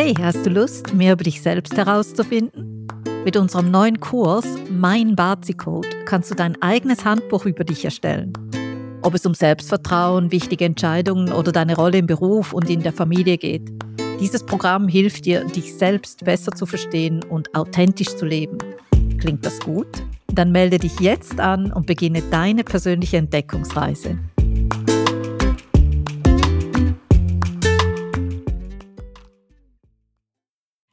Hey, hast du Lust, mehr über dich selbst herauszufinden? Mit unserem neuen Kurs Mein Bazi-Code kannst du dein eigenes Handbuch über dich erstellen. Ob es um Selbstvertrauen, wichtige Entscheidungen oder deine Rolle im Beruf und in der Familie geht. Dieses Programm hilft dir, dich selbst besser zu verstehen und authentisch zu leben. Klingt das gut? Dann melde dich jetzt an und beginne deine persönliche Entdeckungsreise.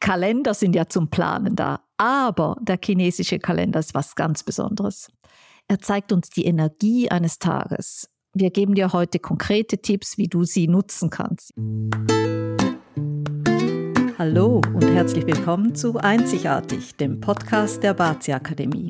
Kalender sind ja zum Planen da, aber der chinesische Kalender ist was ganz Besonderes. Er zeigt uns die Energie eines Tages. Wir geben dir heute konkrete Tipps, wie du sie nutzen kannst. Hallo und herzlich willkommen zu Einzigartig, dem Podcast der Bazi Akademie.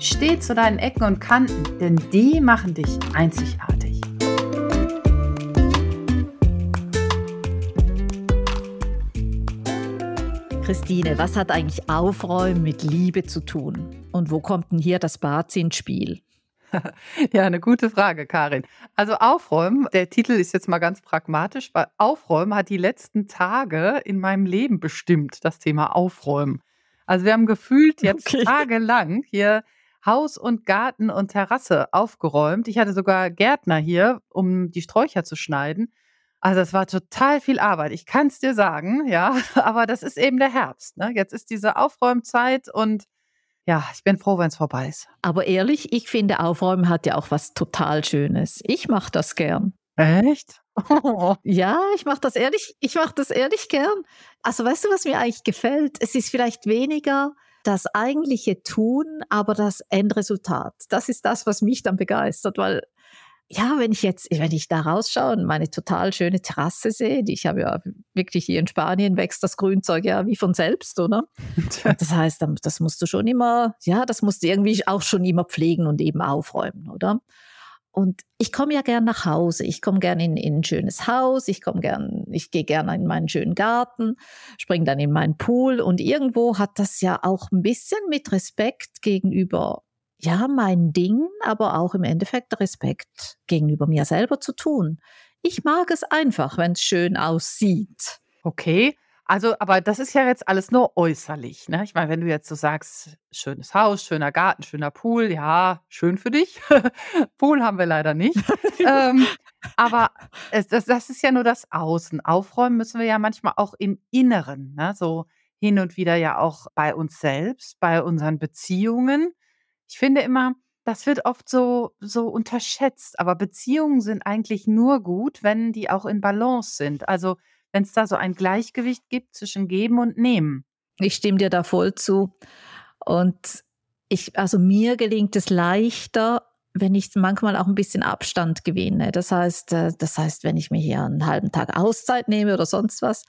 Steh zu deinen Ecken und Kanten, denn die machen dich einzigartig. Christine, was hat eigentlich Aufräumen mit Liebe zu tun? Und wo kommt denn hier das Bad ins Spiel? ja, eine gute Frage, Karin. Also Aufräumen, der Titel ist jetzt mal ganz pragmatisch, weil Aufräumen hat die letzten Tage in meinem Leben bestimmt, das Thema Aufräumen. Also wir haben gefühlt jetzt okay. tagelang hier Haus und Garten und Terrasse aufgeräumt. Ich hatte sogar Gärtner hier, um die Sträucher zu schneiden. Also es war total viel Arbeit. Ich kann es dir sagen, ja, aber das ist eben der Herbst. Ne? Jetzt ist diese Aufräumzeit und ja, ich bin froh, wenn es vorbei ist. Aber ehrlich, ich finde, Aufräumen hat ja auch was total Schönes. Ich mache das gern. Echt? ja, ich mache das ehrlich, ich mache das ehrlich gern. Also weißt du, was mir eigentlich gefällt? Es ist vielleicht weniger das eigentliche Tun, aber das Endresultat. Das ist das, was mich dann begeistert, weil ja, wenn ich jetzt, wenn ich da rausschaue und meine total schöne Terrasse sehe, die ich habe ja wirklich hier in Spanien wächst das Grünzeug ja wie von selbst, oder? Das heißt, das musst du schon immer, ja, das musst du irgendwie auch schon immer pflegen und eben aufräumen, oder? Und ich komme ja gern nach Hause. Ich komme gern in, in, ein schönes Haus. Ich komme gern, ich gehe gerne in meinen schönen Garten, springe dann in meinen Pool. Und irgendwo hat das ja auch ein bisschen mit Respekt gegenüber, ja, meinen Dingen, aber auch im Endeffekt Respekt gegenüber mir selber zu tun. Ich mag es einfach, wenn es schön aussieht. Okay. Also, aber das ist ja jetzt alles nur äußerlich, ne? Ich meine, wenn du jetzt so sagst, schönes Haus, schöner Garten, schöner Pool, ja, schön für dich. Pool haben wir leider nicht. Ähm, aber es, das, das ist ja nur das Außen. Aufräumen müssen wir ja manchmal auch im Inneren, ne? So hin und wieder ja auch bei uns selbst, bei unseren Beziehungen. Ich finde immer, das wird oft so, so unterschätzt, aber Beziehungen sind eigentlich nur gut, wenn die auch in Balance sind. Also wenn es da so ein Gleichgewicht gibt zwischen Geben und Nehmen. Ich stimme dir da voll zu. Und ich, also mir gelingt es leichter, wenn ich manchmal auch ein bisschen Abstand gewinne. Das heißt, äh, das heißt, wenn ich mir hier einen halben Tag Auszeit nehme oder sonst was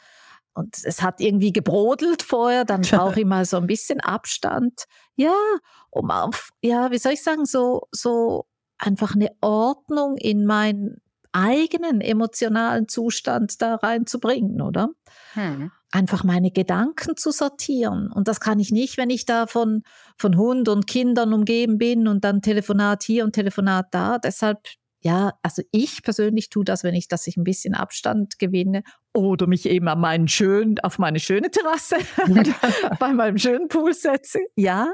und es hat irgendwie gebrodelt vorher, dann brauche ich mal so ein bisschen Abstand. Ja, um auf, ja, wie soll ich sagen, so, so einfach eine Ordnung in mein eigenen emotionalen Zustand da reinzubringen, oder? Hm. Einfach meine Gedanken zu sortieren. Und das kann ich nicht, wenn ich da von, von Hund und Kindern umgeben bin und dann Telefonat hier und Telefonat da. Deshalb, ja, also ich persönlich tue das, wenn ich, dass ich ein bisschen Abstand gewinne oder mich eben an meinen schönen, auf meine schöne Terrasse bei meinem schönen Pool setze. Ja,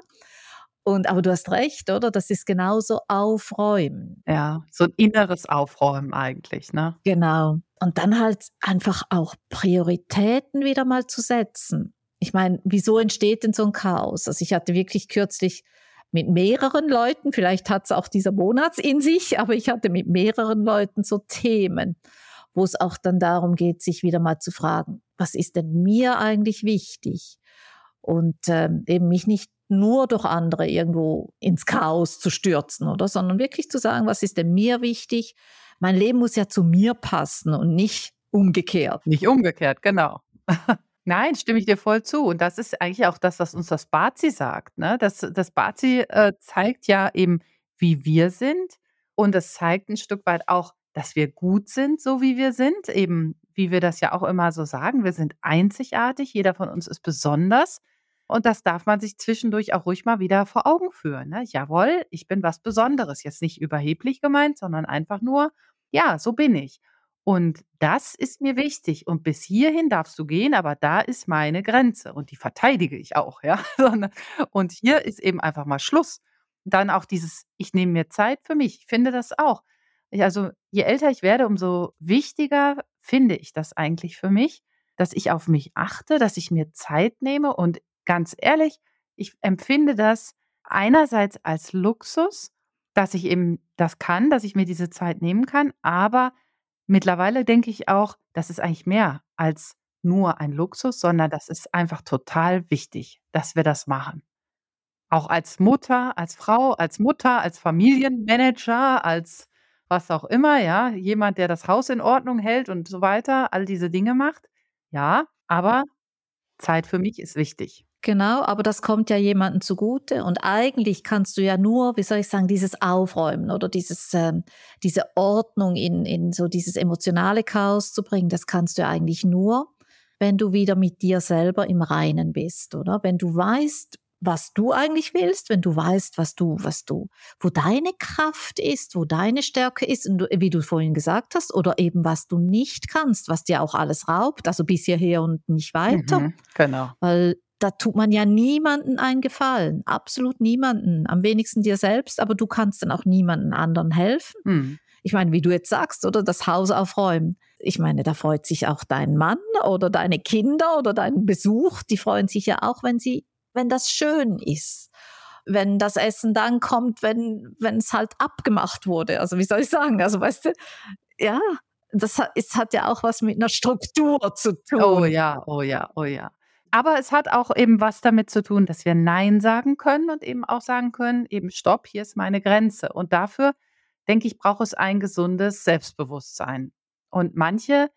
und aber du hast recht, oder? Das ist genauso aufräumen. Ja, so ein inneres Aufräumen eigentlich, ne? Genau. Und dann halt einfach auch Prioritäten wieder mal zu setzen. Ich meine, wieso entsteht denn so ein Chaos? Also ich hatte wirklich kürzlich mit mehreren Leuten, vielleicht hat es auch dieser Monat in sich, aber ich hatte mit mehreren Leuten so Themen, wo es auch dann darum geht, sich wieder mal zu fragen, was ist denn mir eigentlich wichtig? Und ähm, eben mich nicht nur durch andere irgendwo ins Chaos zu stürzen, oder? Sondern wirklich zu sagen, was ist denn mir wichtig? Mein Leben muss ja zu mir passen und nicht umgekehrt. Nicht umgekehrt, genau. Nein, stimme ich dir voll zu. Und das ist eigentlich auch das, was uns das Bazi sagt, ne? Das das Bazi, äh, zeigt ja eben, wie wir sind und es zeigt 'n Stück weit auch, dass wir gut sind, so wie wir sind, eben wie wir das ja auch immer so sagen, wir sind einzigartig, jeder von uns ist besonders und das darf man sich zwischendurch auch ruhig mal wieder vor Augen führen, ne? Jawohl, ich bin was Besonderes. Jetzt nicht überheblich gemeint, sondern einfach nur, ja, so bin ich. Und das ist mir wichtig und bis hierhin darfst du gehen, aber da ist meine Grenze und die verteidige ich auch, ja. Und hier ist eben einfach mal Schluss. Dann auch dieses: „Ich nehme mir Zeit für mich.“ Ich finde das auch. Ich also, je älter ich werde, umso wichtiger finde ich das eigentlich für mich, dass ich auf mich achte, dass ich mir Zeit nehme und ganz ehrlich, ich empfinde das einerseits als Luxus, dass ich eben das kann, dass ich mir diese Zeit nehmen kann, aber mittlerweile denke ich auch, das ist eigentlich mehr als nur ein Luxus, sondern das ist einfach total wichtig, dass wir das machen. Auch als Mutter, als Frau, als Mutter, als Familienmanager, als was auch immer, ja, jemand, der das Haus in Ordnung hält und so weiter, all diese Dinge macht. Ja, aber Zeit für mich ist wichtig. Genau, aber das kommt ja jemandem zugute und eigentlich kannst du ja nur, wie soll ich sagen, dieses Aufräumen oder dieses, ähm, diese Ordnung in, in so dieses emotionale Chaos zu bringen, das kannst du ja eigentlich nur, wenn du wieder mit dir selber im Reinen bist, oder? Wenn du weißt, was du eigentlich willst, wenn du weißt, was du, was du, wo deine Kraft ist, wo deine Stärke ist, und du, wie du vorhin gesagt hast, oder eben was du nicht kannst, was dir auch alles raubt, also bis hierher und nicht weiter. Mhm, genau. Weil da tut man ja niemanden einen Gefallen, absolut niemanden, am wenigsten dir selbst, aber du kannst dann auch niemanden anderen helfen. Mhm. Ich meine, wie du jetzt sagst, oder das Haus aufräumen. Ich meine, da freut sich auch dein Mann oder deine Kinder oder dein Besuch, die freuen sich ja auch, wenn sie wenn das schön ist. Wenn das Essen dann kommt, wenn, wenn es halt abgemacht wurde. Also wie soll ich sagen? Also weißt du, ja, das hat, es hat ja auch was mit einer Struktur zu tun. Oh ja, oh ja, oh ja. Aber es hat auch eben was damit zu tun, dass wir Nein sagen können und eben auch sagen können, eben Stopp, hier ist meine Grenze. Und dafür, denke ich, braucht es ein gesundes Selbstbewusstsein. Und manche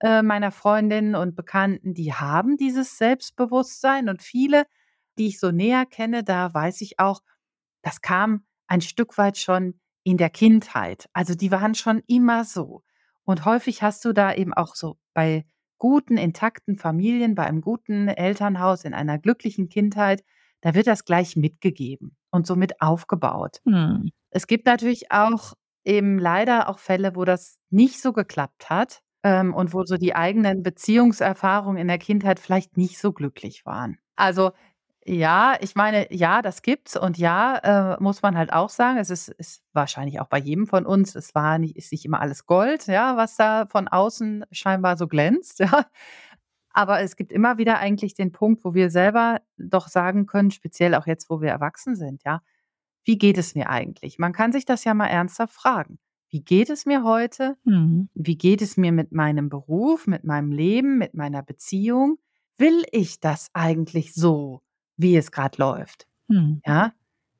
äh, meiner Freundinnen und Bekannten, die haben dieses Selbstbewusstsein und viele die ich so näher kenne, da weiß ich auch, das kam ein Stück weit schon in der Kindheit. Also die waren schon immer so. Und häufig hast du da eben auch so bei guten, intakten Familien, bei einem guten Elternhaus, in einer glücklichen Kindheit, da wird das gleich mitgegeben und somit aufgebaut. Hm. Es gibt natürlich auch eben leider auch Fälle, wo das nicht so geklappt hat ähm, und wo so die eigenen Beziehungserfahrungen in der Kindheit vielleicht nicht so glücklich waren. Also ja, ich meine, ja, das gibt's und ja, äh, muss man halt auch sagen, es ist ist wahrscheinlich auch bei jedem von uns, es war nicht ist nicht immer alles Gold, ja, was da von außen scheinbar so glänzt, ja. Aber es gibt immer wieder eigentlich den Punkt, wo wir selber doch sagen können, speziell auch jetzt, wo wir erwachsen sind, ja: „Wie geht es mir eigentlich?“ Man kann sich das ja mal ernsthaft fragen. Wie geht es mir heute? Mhm. Wie geht es mir mit meinem Beruf, mit meinem Leben, mit meiner Beziehung? Will ich das eigentlich so? Wie es gerade läuft. Mhm. Ja?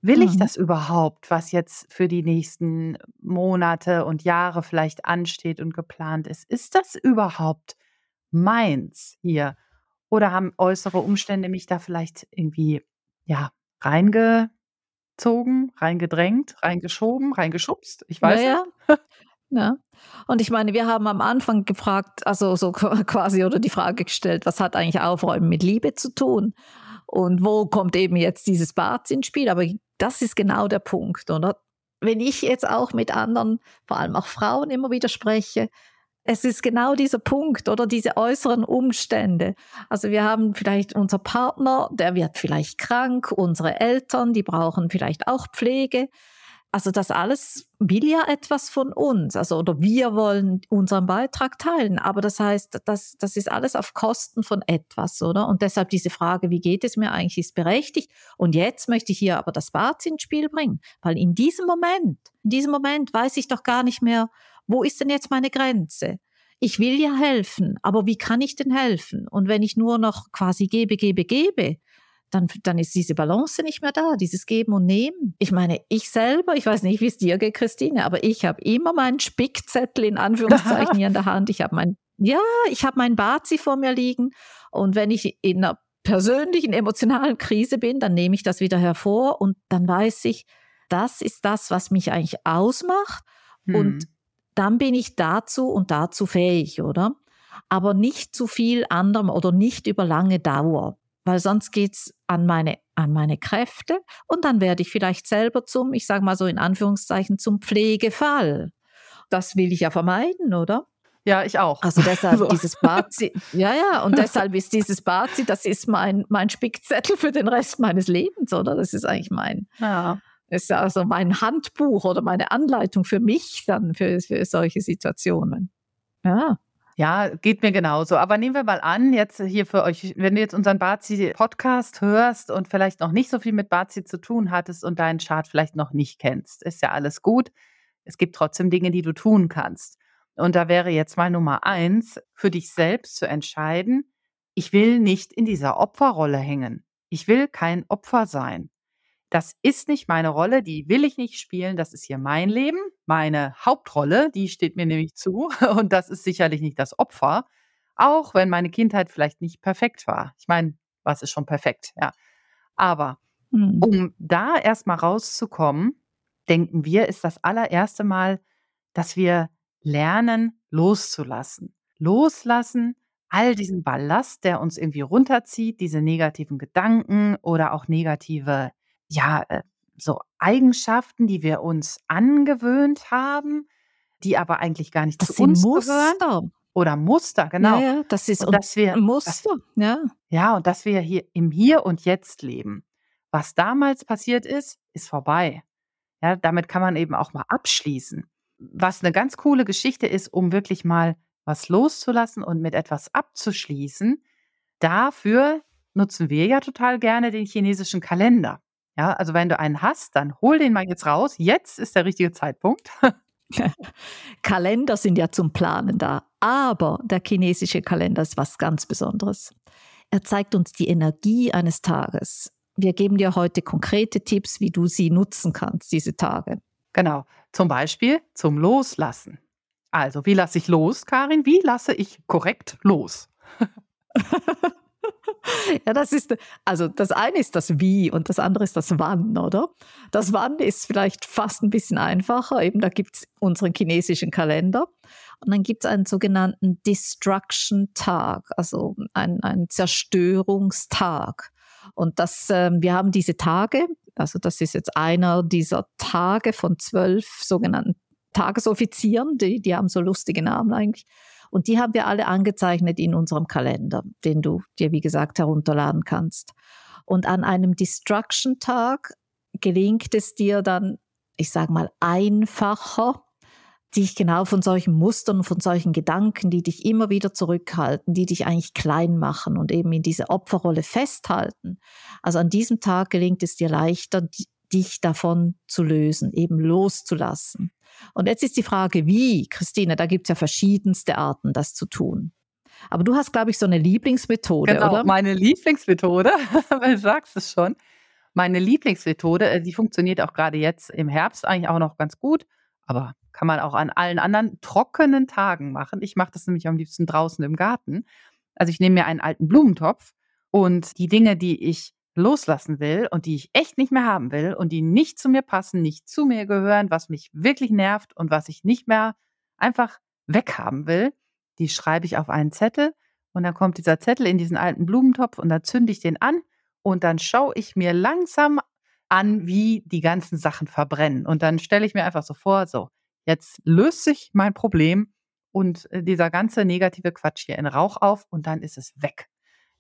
Will ich Mhm. das überhaupt, was jetzt für die nächsten Monate und Jahre vielleicht ansteht und geplant ist? Ist das überhaupt meins hier? Oder haben äußere Umstände mich da vielleicht irgendwie, ja, reingezogen, reingedrängt, reingeschoben, reingeschubst? Ich weiß ja. nicht. Ja. Und ich meine, wir haben am Anfang gefragt, also so qua quasi oder die Frage gestellt, was hat eigentlich Aufräumen mit Liebe zu tun? Und wo kommt eben jetzt dieses Bad ins Spiel? Aber das ist genau der Punkt, oder? Wenn ich jetzt auch mit anderen, vor allem auch Frauen immer wieder spreche, es ist genau dieser Punkt oder diese äußeren Umstände. Also wir haben vielleicht unser Partner, der wird vielleicht krank, unsere Eltern, die brauchen vielleicht auch Pflege. Also das alles will ja etwas von uns, also oder wir wollen unseren Beitrag teilen, aber das heißt, das, das ist alles auf Kosten von etwas, oder? Und deshalb diese Frage, wie geht es mir eigentlich, ist berechtigt. Und jetzt möchte ich hier aber das Bad ins Spiel bringen, weil in diesem Moment, in diesem Moment weiß ich doch gar nicht mehr, wo ist denn jetzt meine Grenze? Ich will ja helfen, aber wie kann ich denn helfen? Und wenn ich nur noch quasi gebe, gebe, gebe, dann, dann ist diese Balance nicht mehr da, dieses Geben und Nehmen. Ich meine, ich selber, ich weiß nicht, wie es dir geht, Christine, aber ich habe immer meinen Spickzettel in Anführungszeichen hier in der Hand. Ich habe mein, ja, ich habe mein Bazi vor mir liegen Und wenn ich in einer persönlichen, emotionalen Krise bin, dann nehme ich das wieder hervor und dann weiß ich, das ist das, was mich eigentlich ausmacht. Hm. Und dann bin ich dazu und dazu fähig, oder? Aber nicht zu viel anderem oder nicht über lange Dauer, weil sonst geht's an meine, an meine Kräfte und dann werde ich vielleicht selber zum, ich sage mal so in Anführungszeichen, zum Pflegefall. Das will ich ja vermeiden, oder? Ja, ich auch. Also deshalb so. dieses Bazi, ja, ja, und deshalb ist dieses Bazi, das ist mein, mein Spickzettel für den Rest meines Lebens, oder? Das ist eigentlich mein, ja. ist also mein Handbuch oder meine Anleitung für mich dann für, für solche Situationen. Ja. Ja, geht mir genauso. Aber nehmen wir mal an, jetzt hier für euch, wenn du jetzt unseren Bazi-Podcast hörst und vielleicht noch nicht so viel mit Bazi zu tun hattest und deinen Chart vielleicht noch nicht kennst, ist ja alles gut. Es gibt trotzdem Dinge, die du tun kannst. Und da wäre jetzt mal Nummer eins, für dich selbst zu entscheiden, ich will nicht in dieser Opferrolle hängen. Ich will kein Opfer sein. Das ist nicht meine Rolle, die will ich nicht spielen, das ist hier mein Leben, meine Hauptrolle, die steht mir nämlich zu und das ist sicherlich nicht das Opfer, auch wenn meine Kindheit vielleicht nicht perfekt war. Ich meine, was ist schon perfekt, ja. Aber mhm. um da erstmal rauszukommen, denken wir, ist das allererste Mal, dass wir lernen loszulassen. Loslassen all diesen Ballast, der uns irgendwie runterzieht, diese negativen Gedanken oder auch negative, ja, äh, so Eigenschaften, die wir uns angewöhnt haben, die aber eigentlich gar nicht das zu sind uns Muster. gehören. Oder Muster, genau. Ja, ja, das ist und dass wir, Muster, dass, ja. Ja, und dass wir hier im Hier und Jetzt leben. Was damals passiert ist, ist vorbei. Ja, damit kann man eben auch mal abschließen was eine ganz coole Geschichte ist, um wirklich mal was loszulassen und mit etwas abzuschließen. Dafür nutzen wir ja total gerne den chinesischen Kalender. Ja, also wenn du einen hast, dann hol den mal jetzt raus. Jetzt ist der richtige Zeitpunkt. Kalender sind ja zum Planen da, aber der chinesische Kalender ist was ganz Besonderes. Er zeigt uns die Energie eines Tages. Wir geben dir heute konkrete Tipps, wie du sie nutzen kannst, diese Tage. Genau. Zum Beispiel zum Loslassen. Also, wie lasse ich los, Karin? Wie lasse ich korrekt los? ja, das ist, also das eine ist das Wie und das andere ist das Wann, oder? Das Wann ist vielleicht fast ein bisschen einfacher. Eben, da gibt es unseren chinesischen Kalender. Und dann gibt es einen sogenannten Destruction-Tag, also einen Zerstörungstag. Und das, äh, wir haben diese Tage, also das ist jetzt einer dieser Tage von zwölf sogenannten Tagesoffizieren, die, die haben so lustige Namen eigentlich. Und die haben wir alle angezeichnet in unserem Kalender, den du dir, wie gesagt, herunterladen kannst. Und an einem Destruction-Tag gelingt es dir dann, ich sage mal, einfacher, dich genau von solchen Mustern, von solchen Gedanken, die dich immer wieder zurückhalten, die dich eigentlich klein machen und eben in diese Opferrolle festhalten. Also an diesem Tag gelingt es dir leichter, dich davon zu lösen, eben loszulassen. Und jetzt ist die Frage, wie, Christine, da gibt es ja verschiedenste Arten, das zu tun. Aber du hast, glaube ich, so eine Lieblingsmethode, genau, oder? Meine Lieblingsmethode, du sagst es schon. Meine Lieblingsmethode, äh, die funktioniert auch gerade jetzt im Herbst eigentlich auch noch ganz gut, aber kann man auch an allen anderen trockenen Tagen machen. Ich mache das nämlich am liebsten draußen im Garten. Also ich nehme mir einen alten Blumentopf und die Dinge, die ich loslassen will und die ich echt nicht mehr haben will und die nicht zu mir passen, nicht zu mir gehören, was mich wirklich nervt und was ich nicht mehr einfach weghaben will, die schreibe ich auf einen Zettel und dann kommt dieser Zettel in diesen alten Blumentopf und dann zünde ich den an und dann schaue ich mir langsam an, wie die ganzen Sachen verbrennen. Und dann stelle ich mir einfach so vor, so, jetzt löst sich mein Problem und äh, dieser ganze negative Quatsch hier in Rauch auf und dann ist es weg.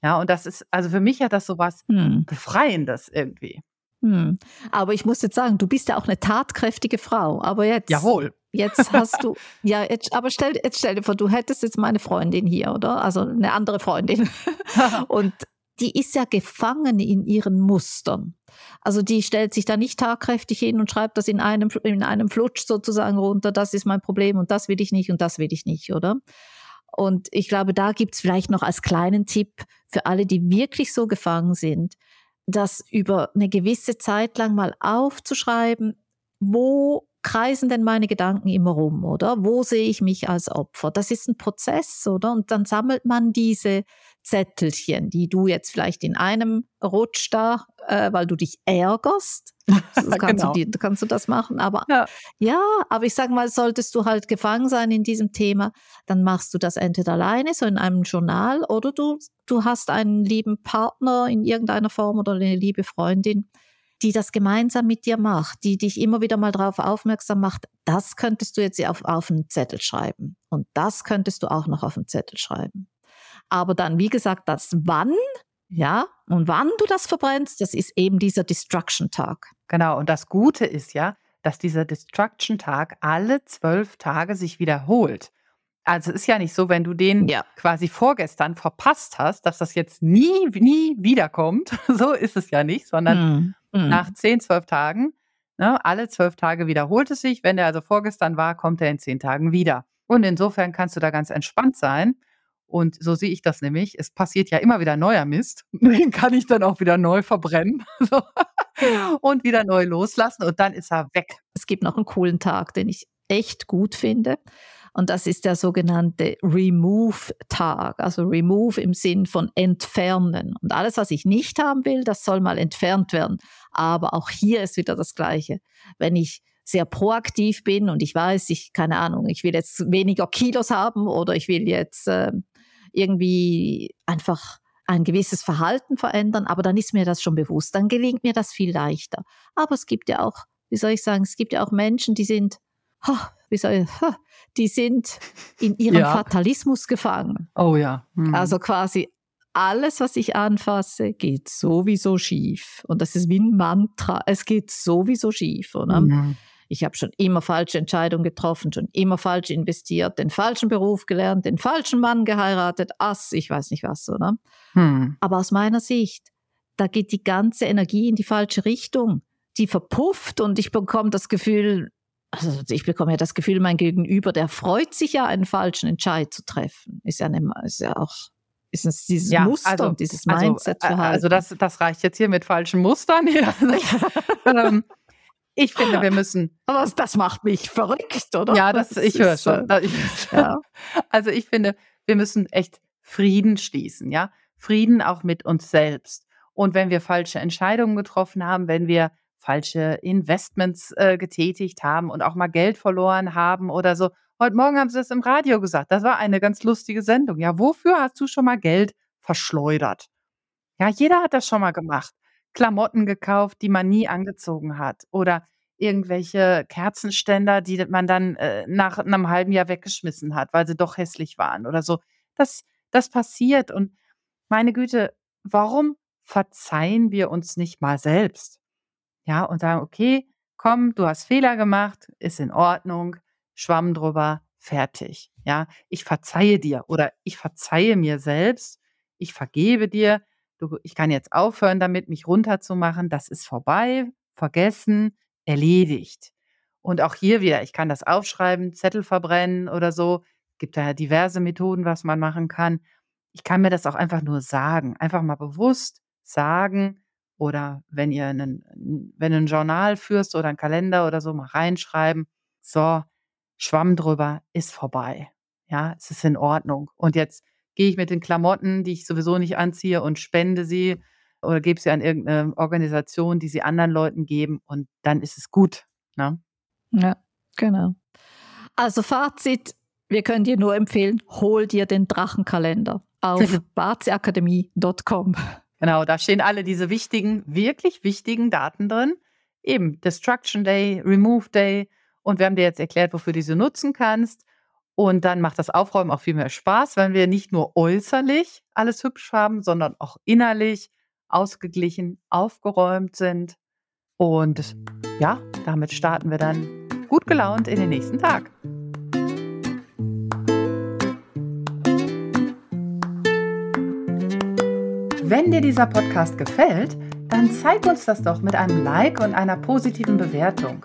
Ja, und das ist, also für mich hat das so was hm. Befreiendes irgendwie. Hm. Aber ich muss jetzt sagen, du bist ja auch eine tatkräftige Frau. Aber jetzt. Jawohl. Jetzt hast du, ja, jetzt, aber stell, jetzt stell dir vor, du hättest jetzt meine Freundin hier, oder? Also eine andere Freundin. und die ist ja gefangen in ihren Mustern. Also die stellt sich da nicht tagkräftig hin und schreibt das in einem, in einem Flutsch sozusagen runter, das ist mein Problem und das will ich nicht und das will ich nicht, oder? Und ich glaube, da gibt es vielleicht noch als kleinen Tipp für alle, die wirklich so gefangen sind, das über eine gewisse Zeit lang mal aufzuschreiben, wo kreisen denn meine Gedanken immer rum, oder? Wo sehe ich mich als Opfer? Das ist ein Prozess, oder? Und dann sammelt man diese Zettelchen, die du jetzt vielleicht in einem Rutsch da, äh, weil du dich ärgerst. So kannst, genau. du die, kannst du das machen. Aber ja. ja, aber ich sage mal, solltest du halt gefangen sein in diesem Thema, dann machst du das entweder alleine, so in einem Journal, oder du, du hast einen lieben Partner in irgendeiner Form oder eine liebe Freundin, die das gemeinsam mit dir macht, die dich immer wieder mal darauf aufmerksam macht, das könntest du jetzt auf, auf einen Zettel schreiben und das könntest du auch noch auf einen Zettel schreiben. Aber dann, wie gesagt, das Wann, ja, und wann du das verbrennst, das ist eben dieser Destruction-Tag. Genau, und das Gute ist ja, dass dieser Destruction-Tag alle zwölf Tage sich wiederholt. Also es ist ja nicht so, wenn du den ja. quasi vorgestern verpasst hast, dass das jetzt nie, nie wiederkommt. so ist es ja nicht, sondern mhm. nach zehn, zwölf Tagen, ne, alle zwölf Tage wiederholt es sich. Wenn der also vorgestern war, kommt er in zehn Tagen wieder. Und insofern kannst du da ganz entspannt sein. Und so sehe ich das nämlich. Es passiert ja immer wieder neuer Mist. Den kann ich dann auch wieder neu verbrennen und wieder neu loslassen und dann ist er weg. Es gibt noch einen coolen Tag, den ich echt gut finde. Und das ist der sogenannte Remove-Tag. Also Remove im Sinn von entfernen. Und alles, was ich nicht haben will, das soll mal entfernt werden. Aber auch hier ist wieder das Gleiche. Wenn ich sehr proaktiv bin und ich weiß, ich, keine Ahnung, ich will jetzt weniger Kilos haben oder ich will jetzt äh, irgendwie einfach ein gewisses Verhalten verändern, aber dann ist mir das schon bewusst, dann gelingt mir das viel leichter. Aber es gibt ja auch, wie soll ich sagen, es gibt ja auch Menschen, die sind, wie soll ich, die sind in ihrem ja. Fatalismus gefangen. Oh ja. Mhm. Also quasi alles, was ich anfasse, geht sowieso schief. Und das ist wie ein Mantra. Es geht sowieso schief. Oder? Mhm. Ich habe schon immer falsche Entscheidungen getroffen, schon immer falsch investiert, den falschen Beruf gelernt, den falschen Mann geheiratet, ass, ich weiß nicht was, oder? Hm. Aber aus meiner Sicht, da geht die ganze Energie in die falsche Richtung. Die verpufft und ich bekomme das Gefühl, also ich bekomme ja das Gefühl, mein Gegenüber, der freut sich ja, einen falschen Entscheid zu treffen. Ist ja, nicht, ist ja auch ist es dieses ja, Muster also, dieses Mindset also, Also das, das reicht jetzt hier mit falschen Mustern. Ja. ähm, ich finde, wir müssen. Aber das macht mich verrückt, oder? Ja, das, ich höre schon. Ja. Also ich finde, wir müssen echt Frieden schließen, ja. Frieden auch mit uns selbst. Und wenn wir falsche Entscheidungen getroffen haben, wenn wir falsche Investments äh, getätigt haben und auch mal Geld verloren haben oder so. Heute Morgen haben sie das im Radio gesagt. Das war eine ganz lustige Sendung. Ja, wofür hast du schon mal Geld verschleudert? Ja, jeder hat das schon mal gemacht. Klamotten gekauft, die man nie angezogen hat oder irgendwelche Kerzenständer, die man dann, äh, nach einem halben Jahr weggeschmissen hat, weil sie doch hässlich waren oder so. Das das passiert und meine Güte, warum verzeihen wir uns nicht mal selbst? Ja, und sagen: „Okay, komm, du hast Fehler gemacht, ist in Ordnung, Schwamm drüber, fertig.“ Ja, ich verzeihe dir oder ich verzeihe mir selbst, ich vergebe dir du, ich kann jetzt aufhören damit, mich runterzumachen, das ist vorbei, vergessen, erledigt. Und auch hier wieder, ich kann das aufschreiben, Zettel verbrennen oder so. Es gibt da ja diverse Methoden, was man machen kann. Ich kann mir das auch einfach nur sagen, einfach mal bewusst sagen oder wenn ihr einen, wenn ein Journal führst oder einen Kalender oder so, mal reinschreiben. So, Schwamm drüber, ist vorbei. Ja, es ist in Ordnung. Und jetzt gehe ich mit den Klamotten, die ich sowieso nicht anziehe und spende sie oder gebe sie an irgendeine Organisation, die sie anderen Leuten geben und dann ist es gut. Ne? Ja, genau. Also Fazit, wir können dir nur empfehlen, hol dir den Drachenkalender auf baziakademie.com. Genau, da stehen alle diese wichtigen, wirklich wichtigen Daten drin. Eben Destruction Day, Remove Day und wir haben dir jetzt erklärt, wofür du sie nutzen kannst. Und dann macht das Aufräumen auch viel mehr Spaß, wenn wir nicht nur äußerlich alles hübsch haben, sondern auch innerlich ausgeglichen, aufgeräumt sind. Und ja, damit starten wir dann gut gelaunt in den nächsten Tag. Wenn dir dieser Podcast gefällt, dann zeig uns das doch mit einem Like und einer positiven Bewertung.